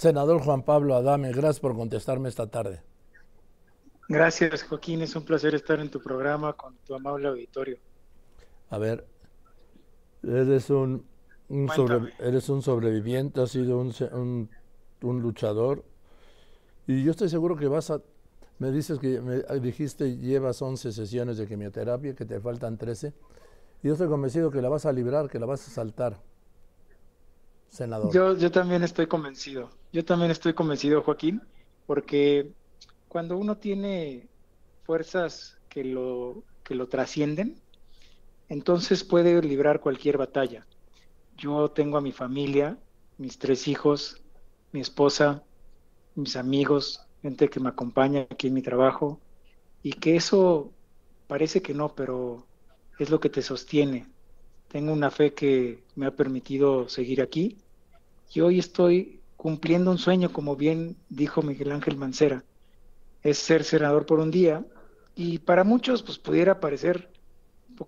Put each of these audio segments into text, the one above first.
Senador Juan Pablo Adame, gracias por contestarme esta tarde. Gracias, Joaquín. Es un placer estar en tu programa con tu amable auditorio. A ver, eres un, eres un sobreviviente, has sido un, un, luchador. Y yo estoy seguro que vas a... Me dices que me dijiste llevas 11 sesiones de quimioterapia, que te faltan 13. Y yo estoy convencido que la vas a librar, que la vas a saltar Yo, yo también estoy convencido. Yo también estoy convencido, Joaquín, porque cuando uno tiene fuerzas que lo, que lo trascienden, entonces puede librar cualquier batalla. Yo tengo a mi familia, mis tres hijos, mi esposa, mis amigos, gente que me acompaña aquí en mi trabajo, y que eso parece que no, pero es lo que te sostiene, tengo una fe que me ha permitido seguir aquí y hoy estoy cumpliendo un sueño, como bien dijo Miguel Ángel Mancera, es ser senador por un día y para muchos pues pudiera parecer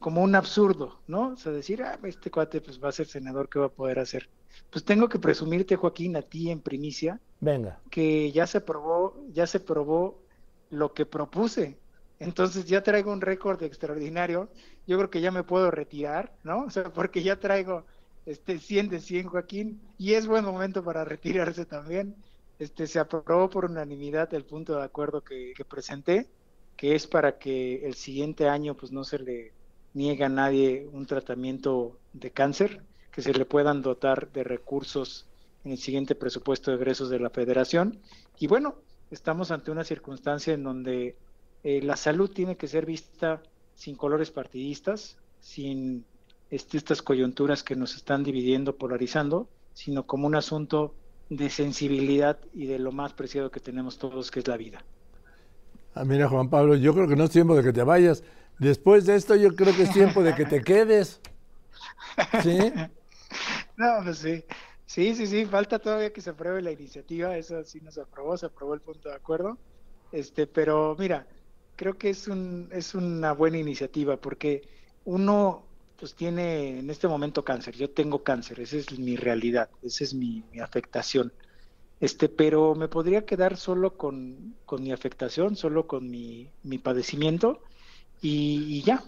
como un absurdo, ¿no? O sea, decir, ah, este cuate pues va a ser senador, ¿qué va a poder hacer? Pues tengo que presumirte, Joaquín, a ti en primicia, Venga. que ya se probó, ya se probó lo que propuse. Entonces ya traigo un récord extraordinario yo creo que ya me puedo retirar, ¿no? O sea, porque ya traigo este 100 de 100, Joaquín, y es buen momento para retirarse también. Este, se aprobó por unanimidad el punto de acuerdo que, presenté, que es para que el siguiente año pues no se le niegue a nadie un tratamiento de cáncer, que se le puedan dotar de recursos en el siguiente presupuesto de egresos de la federación. Y bueno, estamos ante una circunstancia en donde eh, la salud tiene que ser vista sin colores partidistas, sin este, estas coyunturas que nos están dividiendo, polarizando, sino como un asunto de sensibilidad y de lo más preciado que tenemos todos, que es la vida. Ah, mira, Juan Pablo, yo creo que no es tiempo de que te vayas. Después de esto, yo creo que es tiempo de que te quedes. ¿Sí? No, pues sí. Sí, sí, sí, falta todavía que se apruebe la iniciativa, eso sí nos aprobó, se aprobó el punto de acuerdo. Este, pero mira, creo que es, un, es una buena iniciativa porque uno pues tiene en este momento cáncer, yo tengo cáncer, esa es mi realidad, esa es mi, afectación. Este, pero me podría quedar solo con, mi afectación, solo con mi, padecimiento y, ya.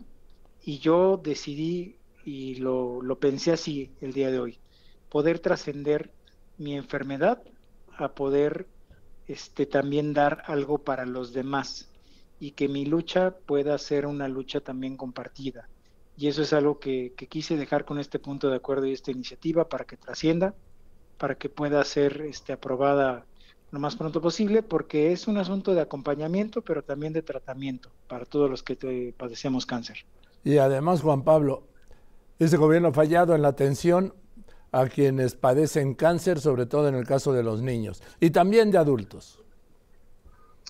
Y yo decidí y lo, lo pensé así el día de hoy, poder trascender mi enfermedad a poder este, también dar algo para los demás y que mi lucha pueda ser una lucha también compartida. Y eso es algo que, quise dejar con este punto de acuerdo y esta iniciativa para que trascienda, para que pueda ser este, aprobada lo más pronto posible, porque es un asunto de acompañamiento, pero también de tratamiento para todos los que padecemos cáncer. Y además, Juan Pablo, este gobierno ha fallado en la atención a quienes padecen cáncer, sobre todo en el caso de los niños, y también de adultos.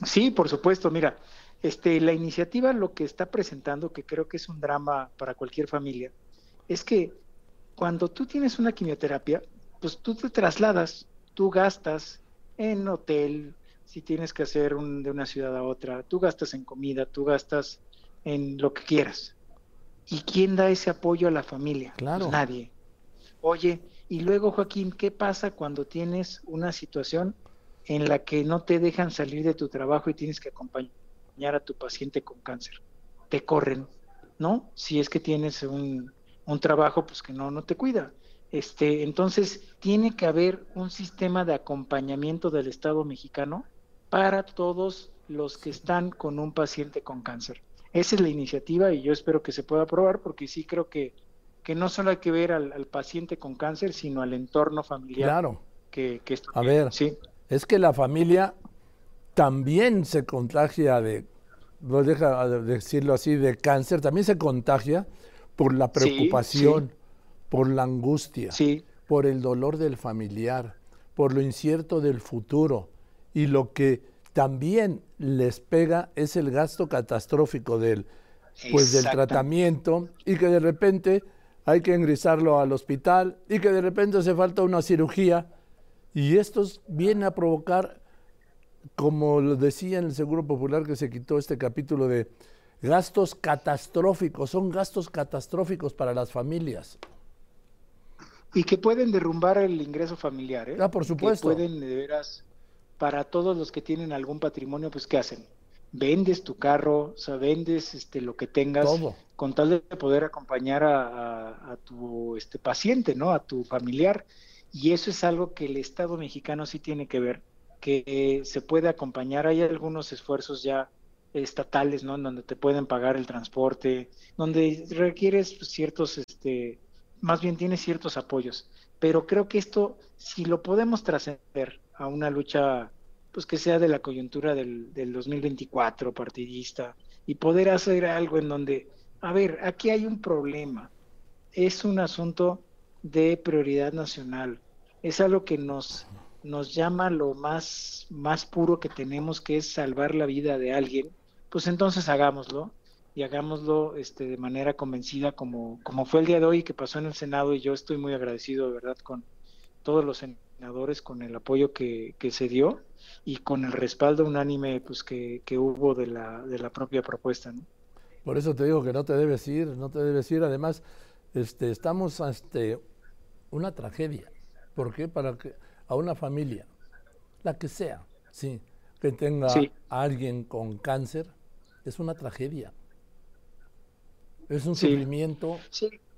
Sí, por supuesto. Mira, este, la iniciativa lo que está presentando, que creo que es un drama para cualquier familia, es que cuando tú tienes una quimioterapia, pues tú te trasladas, tú gastas en hotel, si tienes que hacer de una ciudad a otra, tú gastas en comida, tú gastas en lo que quieras. ¿Y quién da ese apoyo a la familia? Claro. nadie. Oye, y luego Joaquín, ¿qué pasa cuando tienes una situación en la que no te dejan salir de tu trabajo y tienes que acompañar? A tu paciente con cáncer. Te corren, ¿no? Si es que tienes un, un trabajo pues que no, no te cuida. Este, entonces, tiene que haber un sistema de acompañamiento del Estado mexicano para todos los que están con un paciente con cáncer. Esa es la iniciativa y yo espero que se pueda aprobar porque sí creo que, que no solo hay que ver al, paciente con cáncer, sino al entorno familiar. Claro. Que, que A ver, sí. es que la familia también se contagia de, no deja decirlo así, de cáncer, también se contagia por la preocupación, por la angustia, por el dolor del familiar, por lo incierto del futuro. Y lo que también les pega es el gasto catastrófico del, pues, del tratamiento y que de repente hay que ingresarlo al hospital y que de repente hace falta una cirugía. Y esto viene a provocar como lo decía en el Seguro Popular que se quitó este capítulo de gastos catastróficos, son gastos catastróficos para las familias. y que pueden derrumbar el ingreso familiar. ¿eh? Ah, por supuesto. Que pueden, de veras, para todos los que tienen algún patrimonio, pues ¿qué hacen? Vendes tu carro, o sea, vendes este, lo que tengas con tal de poder acompañar a, tu este, paciente, ¿no? A tu familiar. Y eso es algo que el Estado mexicano sí tiene que ver, que se puede acompañar. Hay algunos esfuerzos ya estatales, ¿no? En donde te pueden pagar el transporte, donde requieres ciertos, este, más bien tienes ciertos apoyos. Pero creo que esto, si lo podemos trascender a una lucha, pues que sea de la coyuntura del, del 2024 partidista, y poder hacer algo en donde, a ver, aquí hay un problema. Es un asunto de prioridad nacional. Es algo que nos, nos llama lo más, más puro que tenemos, que es salvar la vida de alguien, pues entonces hagámoslo y hagámoslo este, de manera convencida como, como fue el día de hoy que pasó en el Senado y yo estoy muy agradecido de verdad con todos los senadores, con el apoyo que, que se dio y con el respaldo unánime pues que, que hubo de la, de la propia propuesta. Por eso te digo que no te debes ir, no te debes ir. Además, este, estamos ante una tragedia. ¿Por qué? Para que a una familia, la que sea, sí, que tenga a alguien con cáncer, es una tragedia. Es un sufrimiento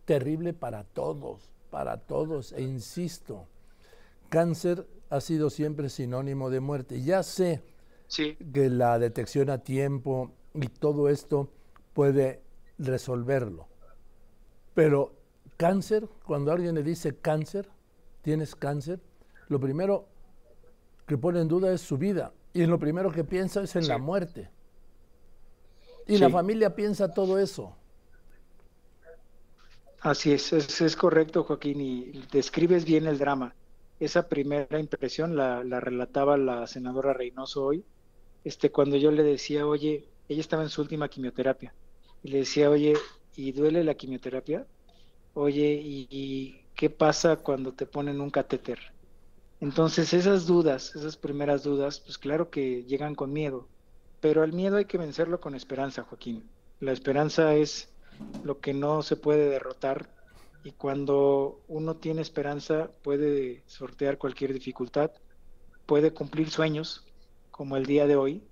terrible para todos, para todos. E insisto, cáncer ha sido siempre sinónimo de muerte. Ya sé que la detección a tiempo y todo esto puede resolverlo. Pero cáncer, cuando alguien le dice cáncer, tienes cáncer, lo primero que pone en duda es su vida y lo primero que piensa es en la muerte. Y la familia piensa todo eso. Así es, es, correcto, Joaquín, y describes bien el drama. Esa primera impresión la, la, relataba la senadora Reynoso hoy, este, cuando yo le decía, oye, ella estaba en su última quimioterapia, y le decía, oye, ¿y duele la quimioterapia? Oye, ¿y qué pasa cuando te ponen un catéter? Entonces esas dudas, esas primeras dudas, pues claro que llegan con miedo, pero al miedo hay que vencerlo con esperanza, Joaquín. La esperanza es lo que no se puede derrotar y cuando uno tiene esperanza puede sortear cualquier dificultad, puede cumplir sueños como el día de hoy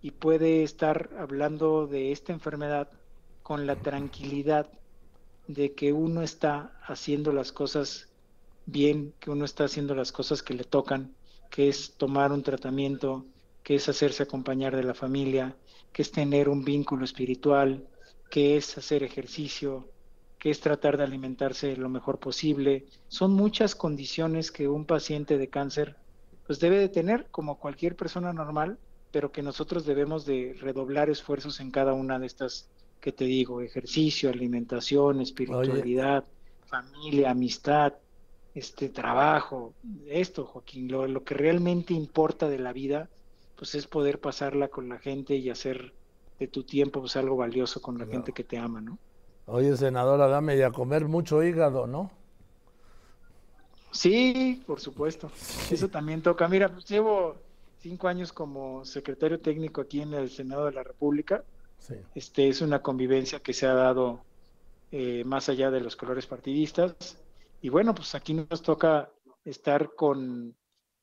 y puede estar hablando de esta enfermedad con la tranquilidad de que uno está haciendo las cosas bien, que uno está haciendo las cosas que le tocan, que es tomar un tratamiento, que es hacerse acompañar de la familia, que es tener un vínculo espiritual, que es hacer ejercicio, que es tratar de alimentarse lo mejor posible. Son muchas condiciones que un paciente de cáncer pues debe de tener como cualquier persona normal, pero que nosotros debemos de redoblar esfuerzos en cada una de estas que te digo, ejercicio, alimentación, espiritualidad, familia, amistad, este trabajo, esto, Joaquín, lo, lo, que realmente importa de la vida, pues es poder pasarla con la gente y hacer de tu tiempo pues algo valioso con la gente que te ama, ¿no? Oye, senadora, dame y a comer mucho hígado, ¿no? Sí, por supuesto. Eso también toca. Mira, pues llevo cinco años como secretario técnico aquí en el Senado de la República. Sí. Este es una convivencia que se ha dado eh, más allá de los colores partidistas y bueno, pues aquí nos toca estar con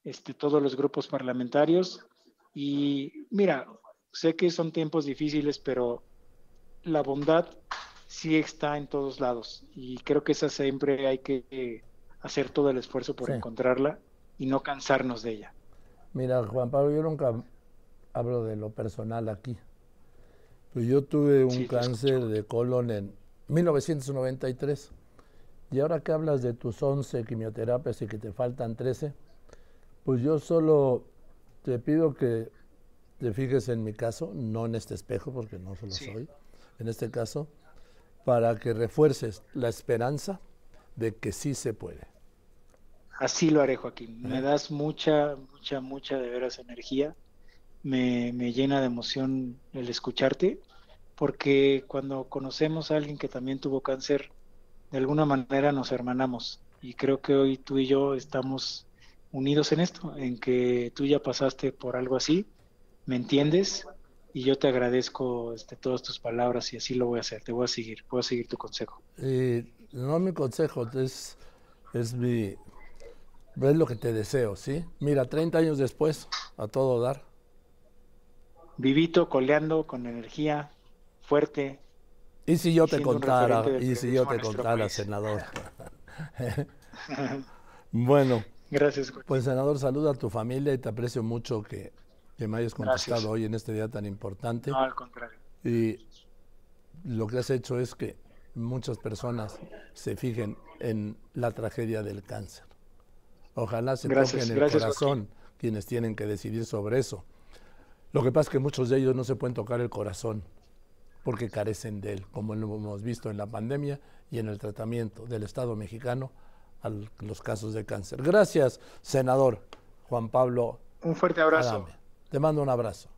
este, todos los grupos parlamentarios. Y mira, sé que son tiempos difíciles, pero la bondad sí está en todos lados. Y creo que esa siempre hay que hacer todo el esfuerzo por encontrarla y no cansarnos de ella. Mira, Juan Pablo, yo nunca hablo de lo personal aquí. Pues yo tuve un cáncer de colon en 1993. Y ahora que hablas de tus 11 quimioterapias y que te faltan 13, pues yo solo te pido que te fijes en mi caso, no en este espejo porque no solo soy, en este caso, para que refuerces la esperanza de que sí se puede. Así lo haré, Joaquín. Me das mucha, mucha, mucha de veras energía. Me, me llena de emoción el escucharte, porque cuando conocemos a alguien que también tuvo cáncer, de alguna manera nos hermanamos y creo que hoy tú y yo estamos unidos en esto, en que tú ya pasaste por algo así, me entiendes y yo te agradezco este, todas tus palabras y así lo voy a hacer, te voy a seguir, voy a seguir tu consejo. Eh, no mi consejo, es Es mi, es lo que te deseo, ¿sí? Mira, 30 años después, a todo dar. Vivito, coleando, con energía, fuerte. Y si yo te contara, y si yo te contara, senador. bueno. Gracias. Pues senador, saluda a tu familia y te aprecio mucho que, me hayas contestado hoy en este día tan importante. No, al contrario. Y lo que has hecho es que muchas personas se fijen en la tragedia del cáncer. Ojalá se toquen el corazón quienes tienen que decidir sobre eso. Lo que pasa es que muchos de ellos no se pueden tocar el corazón porque carecen de él, como lo hemos visto en la pandemia y en el tratamiento del Estado mexicano a los casos de cáncer. Gracias, senador Juan Pablo. Un fuerte abrazo. Te mando un abrazo.